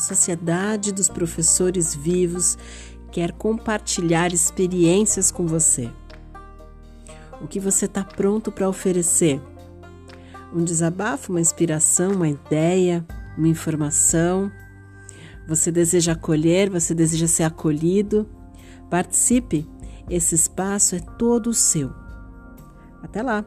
Sociedade dos Professores Vivos quer compartilhar experiências com você. O que você está pronto para oferecer? Um desabafo, uma inspiração, uma ideia, uma informação? Você deseja acolher, você deseja ser acolhido? Participe, esse espaço é todo seu. Até lá!